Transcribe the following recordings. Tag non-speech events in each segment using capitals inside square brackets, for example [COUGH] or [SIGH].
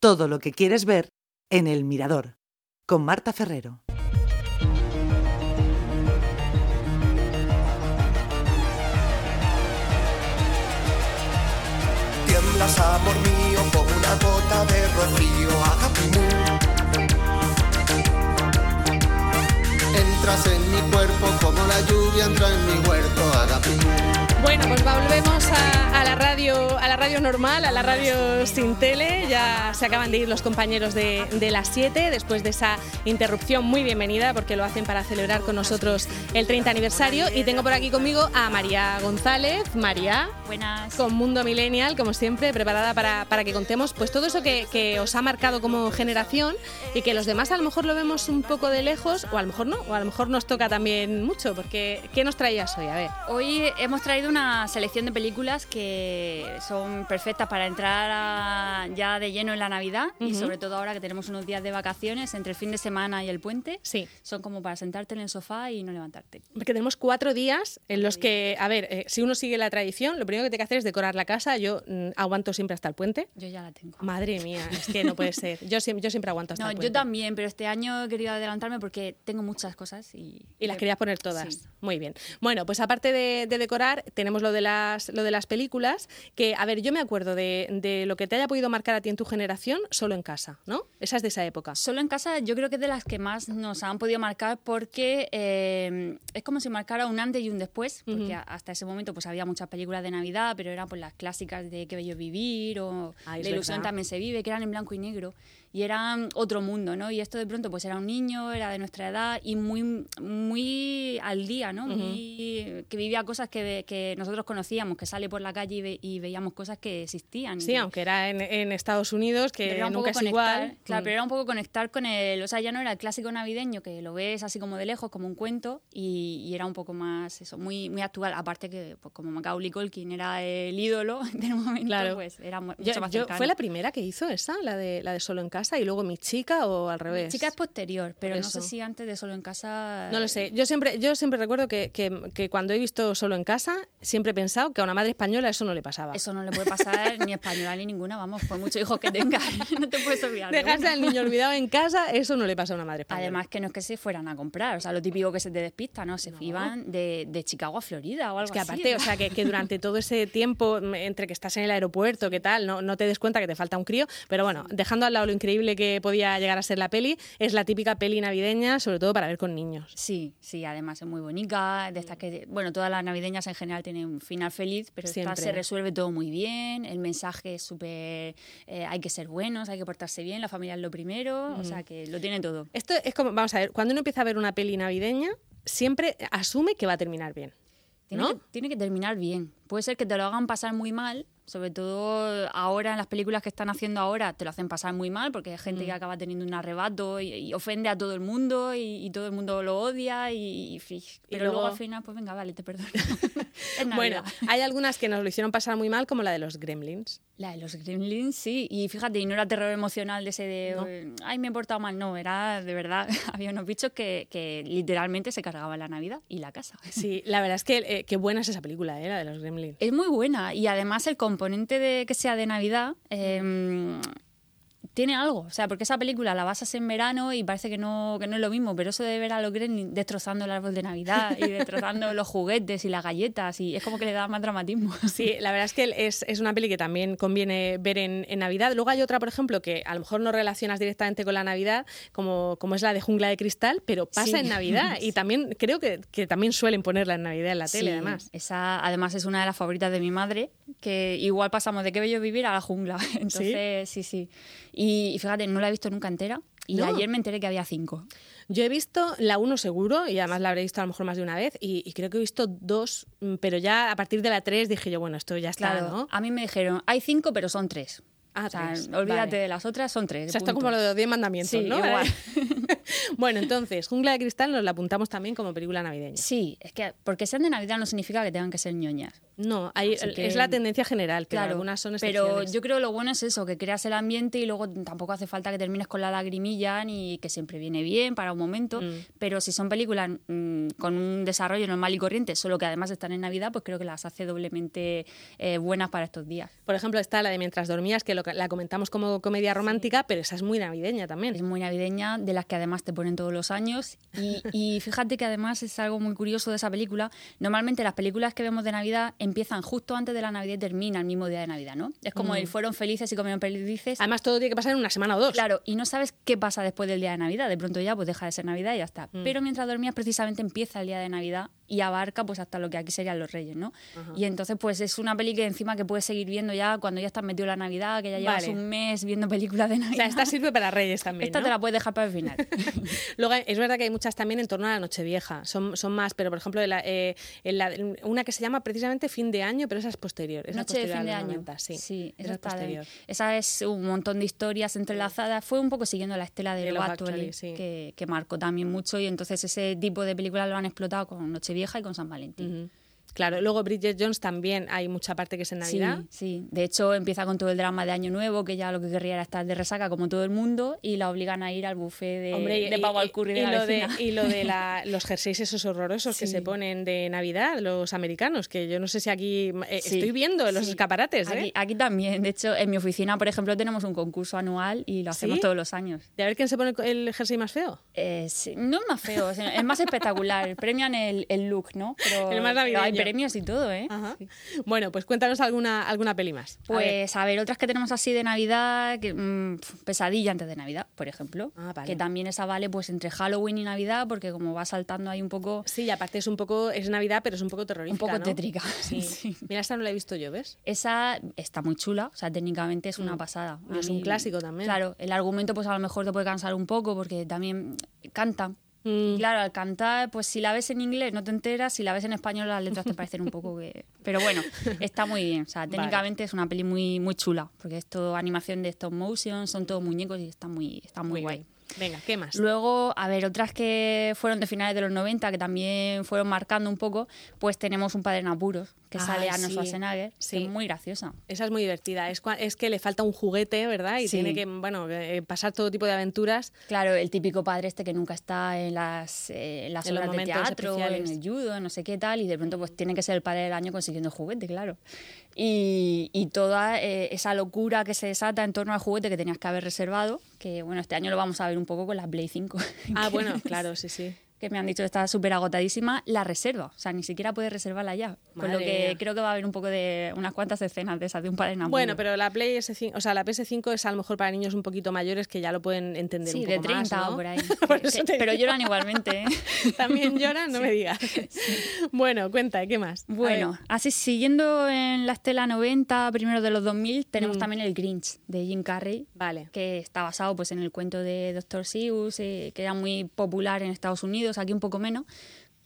Todo lo que quieres ver en El Mirador, con Marta Ferrero. Tiemblas amor mío como una gota de rocío agapimú. Entras en mi cuerpo como la lluvia entra en mi huerto agapimú. Bueno, pues volvemos a, a, la radio, a la radio normal, a la radio sin tele. Ya se acaban de ir los compañeros de, de las 7 después de esa interrupción muy bienvenida porque lo hacen para celebrar con nosotros el 30 aniversario. Y tengo por aquí conmigo a María González. María. Buenas. Con Mundo Millennial, como siempre, preparada para, para que contemos pues todo eso que, que, os ha marcado como generación y que los demás a lo mejor lo vemos un poco de lejos o a lo mejor no, o a lo mejor nos toca también mucho. Porque, ¿qué nos traías hoy? A ver. Hoy hemos traído una selección de películas que son perfectas para entrar a, ya de lleno en la Navidad uh -huh. y sobre todo ahora que tenemos unos días de vacaciones entre el fin de semana y el puente. Sí. Son como para sentarte en el sofá y no levantarte. Porque tenemos cuatro días en los que, a ver, eh, si uno sigue la tradición, lo primero que tiene que hacer es decorar la casa. Yo mm, aguanto siempre hasta el puente. Yo ya la tengo. Madre mía, es que no puede ser. Yo, yo siempre aguanto hasta no, el puente. Yo también, pero este año he querido adelantarme porque tengo muchas cosas y... Y las querías poner todas. Sí. Muy bien. Bueno, pues aparte de, de decorar, tenemos lo de las, lo de las películas, que, a ver, yo me acuerdo de, de, lo que te haya podido marcar a ti en tu generación solo en casa, ¿no? Esa es de esa época. Solo en casa yo creo que es de las que más nos han podido marcar porque eh, es como si marcara un antes y un después, porque uh -huh. hasta ese momento pues había muchas películas de Navidad, pero eran pues las clásicas de Qué bello vivir o Ay, La ilusión verdad. también se vive, que eran en blanco y negro y eran otro mundo, ¿no? Y esto de pronto pues era un niño, era de nuestra edad y muy, muy al día, ¿no? Muy, que vivía cosas que, que, nosotros conocíamos, que sale por la calle y, ve, y veíamos cosas que existían. Sí, aunque era en, en, Estados Unidos, que era un nunca poco es conectar, igual. Claro, mm. pero era un poco conectar con el... O sea, ya no era el clásico navideño que lo ves así como de lejos, como un cuento, y, y era un poco más, eso, muy, muy actual. Aparte que, pues, como Macaulay Culkin era el ídolo [LAUGHS] del momento, claro. pues era mucho yo, más yo. ¿Fue la primera que hizo esa, la de, la de Solo en Casa, y luego Mi Chica o al revés? Mi Chica es posterior, pero Eso. no sé si antes de Solo en Casa... No lo sé. Yo siempre, yo siempre recuerdo que, que, que, cuando he visto Solo en Casa, siempre he pensado que a una madre española eso no le pasaba. Eso no le puede pasar ni española ni ninguna, vamos, por muchos hijos que tenga, [LAUGHS] no te puedes olvidar. Dejarse al niño olvidado en casa, eso no le pasa a una madre española. Además que no es que se fueran a comprar, o sea, lo típico que se te despista, ¿no? Se no. iban de, de, Chicago a Florida o algo es que así. aparte, ¿no? o sea, que, que, durante todo ese tiempo, entre que estás en el aeropuerto, que tal, no, no te des cuenta que te falta un crío, pero bueno, dejando al lado lo increíble que podía llegar a ser la peli, es la típica peli navideña, sobre todo para ver con niños. Sí, sí, además es muy bonita, de estas que, bueno, todas las navideñas en general tienen un final feliz, pero esta se resuelve todo muy bien, el mensaje es súper, eh, hay que ser buenos, hay que portarse bien, la familia es lo primero, mm. o sea, que lo tiene todo. Esto es como, vamos a ver, cuando uno empieza a ver una peli navideña, siempre asume que va a terminar bien. Tiene, ¿no? que, tiene que terminar bien. Puede ser que te lo hagan pasar muy mal, sobre todo ahora en las películas que están haciendo ahora, te lo hacen pasar muy mal porque hay gente mm. que acaba teniendo un arrebato y, y ofende a todo el mundo y, y, todo el mundo lo odia y, y pero luego, luego, al final, pues venga, vale, te perdono. [LAUGHS] [LAUGHS] bueno, hay algunas que nos lo hicieron pasar muy mal, como la de los Gremlins. La de los Gremlins, sí, y fíjate, y no era terror emocional de ese de, no. ay, me he portado mal, no, era de verdad, [LAUGHS] había unos bichos que, que, literalmente se cargaban la Navidad y la casa. Sí, la verdad es que eh, qué buena es esa película, eh, la de los Gremlins. Es muy buena y además el componente de que sea de Navidad eh, tiene algo. O sea, porque esa película la basas en verano y parece que no, que no es lo mismo, pero eso de ver a los Gremlins destrozando el árbol de Navidad y [LAUGHS] destrozando los juguetes y las galletas y es como que le da más dramatismo. Sí, la verdad es que es, es una peli que también conviene ver en, en, Navidad. Luego hay otra, por ejemplo, que a lo mejor no relacionas directamente con la Navidad, como, como es la de Jungla de Cristal, pero pasa sí. en Navidad y [LAUGHS] también creo que, que, también suelen ponerla en Navidad en la tele, sí, además. Esa además es una de las favoritas de mi madre, que igual pasamos de qué bello vivir a la jungla. [LAUGHS] Entonces, sí, sí. sí. Y, y fíjate, no la he visto nunca entera. Y no. ayer me enteré que había cinco. Yo he visto la uno seguro, y además la habré visto a lo mejor más de una vez, y, y, creo que he visto dos, mm, pero ya a partir de la tres dije yo, bueno, esto ya está, claro, ¿no? A mí me dijeron, hay cinco, pero son tres. Ah, o sea, tres. olvídate vale. de las otras, son tres. O sea, esto como lo de los diez mandamientos, sí, ¿no? Igual. [LAUGHS] [LAUGHS] Bueno, entonces, Jungla de Cristal nos la apuntamos también como película navideña. Sí, es que porque sean de Navidad no significa que tengan que ser ñoñas. No, hay- que- es la tendencia general, pero Claro, algunas son pero yo creo que lo bueno es eso, que creas el ambiente y luego tampoco hace falta que termines con la lagrimilla ni que siempre viene bien para un momento, Mm. pero si son películas mm, con un desarrollo normal y corriente, solo que además están en Navidad, pues creo que las hace doblemente eh, buenas para estos días. Por ejemplo, está la de Mientras dormías, que lo- la comentamos como comedia romántica, pero esa es muy navideña también. Es muy navideña, de las que además te ponen todos los años. Y, [LAUGHS] y fíjate que además es algo muy curioso de esa película. Normalmente las películas que vemos de Navidad empiezan justo antes de la Navidad y terminan el mismo día de Navidad, ¿no? Es como el fueron felices y comieron felices. Además, todo tiene que pasar en una semana o dos. Claro, y no sabes qué pasa después del día de Navidad. De pronto ya pues deja de ser Navidad y ya está. Pero mientras dormías precisamente empieza el día de Navidad y abarca pues hasta lo que aquí serían los Reyes, ¿no? Y entonces pues es una peli que encima que puedes seguir viendo ya cuando ya estás metido en la Navidad, que ya llevas Vale. un mes viendo películas de O Navidad. sea, esta sirve para Reyes también. Esta ¿no? te la puedes dejar para el final. [LAUGHS] Luego es verdad que hay muchas también en torno a la Nochevieja, son, son más, pero por ejemplo, de la- eh, en la- una que se llama precisamente Fin de Año, pero esa es posterior. Esa es Noche de posterior fin de a los año. 90, sí, esa, esa es de- posterior. esa es un montón de historias entrelazadas. Fue un poco siguiendo la estela de, De Actually, sí. que, que marcó también mucho. Y entonces ese tipo de películas lo han explotado con Nochevieja y con San Valentín. Ujú. Claro, luego Bridget Jones también hay mucha parte que es en Navidad. Sí, sí. De hecho, empieza con todo el drama de Año Nuevo, que ya lo que querría era estar de resaca como todo el mundo, y la obligan a ir al buffet de, Hombre, y- de pavo al curry de y la lo de, y lo de [LAUGHS] la- los jerseys esos horrorosos que se ponen de Navidad, los americanos, que yo no sé si aquí eh, Sí, estoy viendo en los escaparates, ¿eh? Aquí, aquí también. De hecho, en mi oficina, por ejemplo, tenemos un concurso anual y lo hacemos todos los años. De a ver quién se pone el jersey más feo. Eh, sí, no es más feo, es más espectacular. Premian el, el look, ¿no? Pero, [LAUGHS] El más navideño. Premios y todo, ¿eh? Ajá. Bueno, pues cuéntanos alguna, alguna peli más. A ver. Pues a ver, otras que tenemos así de Navidad, que, mm, Pesadilla antes de Navidad, por ejemplo. Ah, vale. Que también esa vale pues entre Halloween y Navidad, porque como va saltando ahí un poco, Sí, y aparte es un poco, es Navidad, pero es un poco terrorífica, un poco ¿no? tétrica. [LAUGHS] Sí. Sí. Mira, esta no la he visto yo, ¿ves? Esa está muy chula, o sea, técnicamente es una pasada. Y A es un clásico también. Claro, el argumento pues a lo mejor te puede cansar un poco porque también cantan. Mm. Claro, al cantar, pues si la ves en inglés no te enteras, si la ves en español las letras te parecen un poco que... [LAUGHS] Pero bueno, está muy bien, o sea, Vale. técnicamente es una peli muy, muy chula, porque es todo animación de stop motion, son todos muñecos y está muy, está muy, guay. bien. Venga, ¿qué más? Luego, a ver, otras que fueron de finales de los 90, que también fueron marcando un poco, pues tenemos Un padre en apuros, que Ah, sale Arnold sí. Schwarzenegger, Sí. que es muy graciosa. Esa es muy divertida. Es, es que le falta un juguete, ¿verdad? Y Sí. tiene que, bueno, eh, pasar todo tipo de aventuras. Claro, el típico padre este que nunca está en las, eh, en las En obras de teatro, en especiales. el judo, no sé qué tal, y de pronto pues tiene que ser el padre del año consiguiendo juguete, claro. Y, y toda eh, esa locura que se desata en torno al juguete que tenías que haber reservado, que bueno, este año lo vamos a ver un poco con la Play 5. Ah, [LAUGHS] bueno, claro, sí, sí. Que me han dicho que está súper agotadísima, la reserva. O sea, ni siquiera puedes reservarla ya. Con lo Madre que mía. creo que va a haber un poco de unas cuantas escenas de esas de un padre en apuro. Bueno, pero la Play S5, o sea, la PS5 es a lo mejor para niños un poquito mayores que ya lo pueden entender Sí, un de poco 30 más, ¿no? o por ahí. [LAUGHS] Por Que- eso te pero lloran igualmente. ¿eh? [LAUGHS] También lloran, no me digas. [LAUGHS] Bueno, cuenta, ¿qué más? Bueno, así siguiendo en la estela 90, primero de los 2000, tenemos Mm. también el Grinch de Jim Carrey, Vale. que está basado pues en el cuento de Dr. Seuss, eh, que era muy popular en Estados Unidos, aquí un poco menos,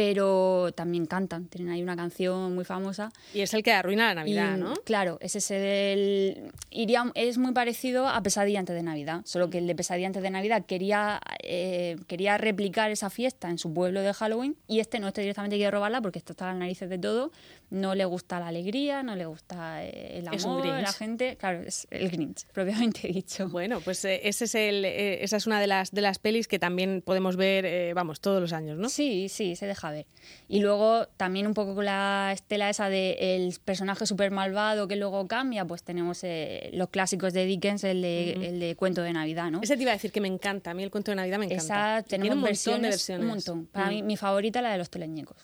pero también cantan, tienen ahí una canción muy famosa. Y es el que arruina la Navidad, Y, ¿no? Claro, es ese del. Iría, es muy parecido a Pesadilla antes de Navidad, solo que el de Pesadilla antes de Navidad quería, eh, quería replicar esa fiesta en su pueblo de Halloween y este no, este directamente quiere robarla porque esto está a las narices de todo, no le gusta la alegría, no le gusta eh, el Es un amor, Grinch. la gente. Claro, es el Grinch, [LAUGHS] propiamente dicho. Bueno, pues eh, ese es el, eh, esa es una de las, de las pelis que también podemos ver, vamos, todos los años, ¿no? Sí, sí, se deja ver. Y luego también un poco con la estela esa de el personaje súper malvado que luego cambia, pues tenemos eh, los clásicos de Dickens, el de, el de Cuento de Navidad, ¿no? Ese te iba a decir que me encanta, a mí el cuento de Navidad me encanta. Esa Tiene tenemos un montón versiones, de versiones. un montón. Para Mm. mí, mi favorita la de los teleñecos.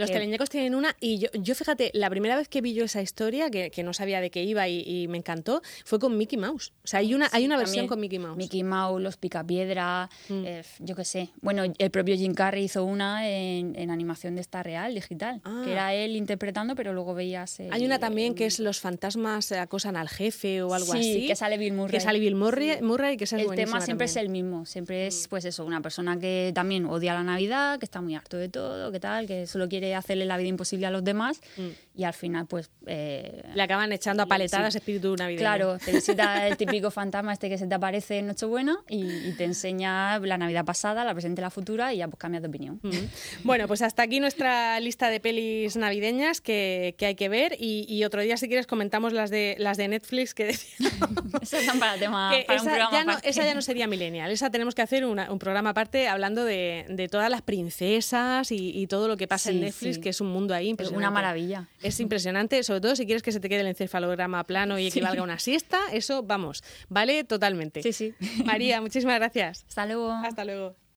Los teleñecos tienen una y yo, yo fíjate, la primera vez que vi yo esa historia, que, que no sabía de qué iba y, y me encantó, fue con Mickey Mouse. O sea, hay una, hay una versión con Mickey Mouse. Mickey Mouse, los Picapiedra, Mm. eh, yo qué sé. Bueno, el propio Jim Carrey hizo una en, en animación de esta real, digital, Ah. que era él interpretando, pero luego veías... el- Hay una también que es los fantasmas acosan al jefe o algo Sí, así. que sale Bill Murray. Que sale Bill Murray, Murray que es el tema siempre es también. Mm. el mismo, siempre es pues eso, una persona que también odia la Navidad, que está muy harto de todo, que tal, que solo quiere de hacerle la vida imposible a los demás Mm. y al final pues... eh, Le acaban echando a paletadas Sí. espíritu navideño. Claro, [LAUGHS] te visita el típico fantasma este que se te aparece en Nochebuena y, y te enseña la Navidad pasada, la presente y la futura y ya pues cambias de opinión. Mm. Bueno, pues hasta aquí nuestra lista de pelis navideñas que, que hay que ver y, y otro día si quieres comentamos las de las de Netflix que [LAUGHS] Esas están para, tema, que para un esa, programa ya no, esa ya no sería millennial, esa tenemos que hacer una- un programa aparte hablando de, de todas las princesas y, y todo lo que pasa en Sí, Netflix, sí. que es un mundo ahí Es impresionante. una maravilla. Es impresionante, sobre todo si quieres que se te quede el encefalograma plano y equivalga a una siesta, eso, vamos, vale totalmente. Sí, sí. María, [LAUGHS] muchísimas gracias. Hasta luego. Hasta luego.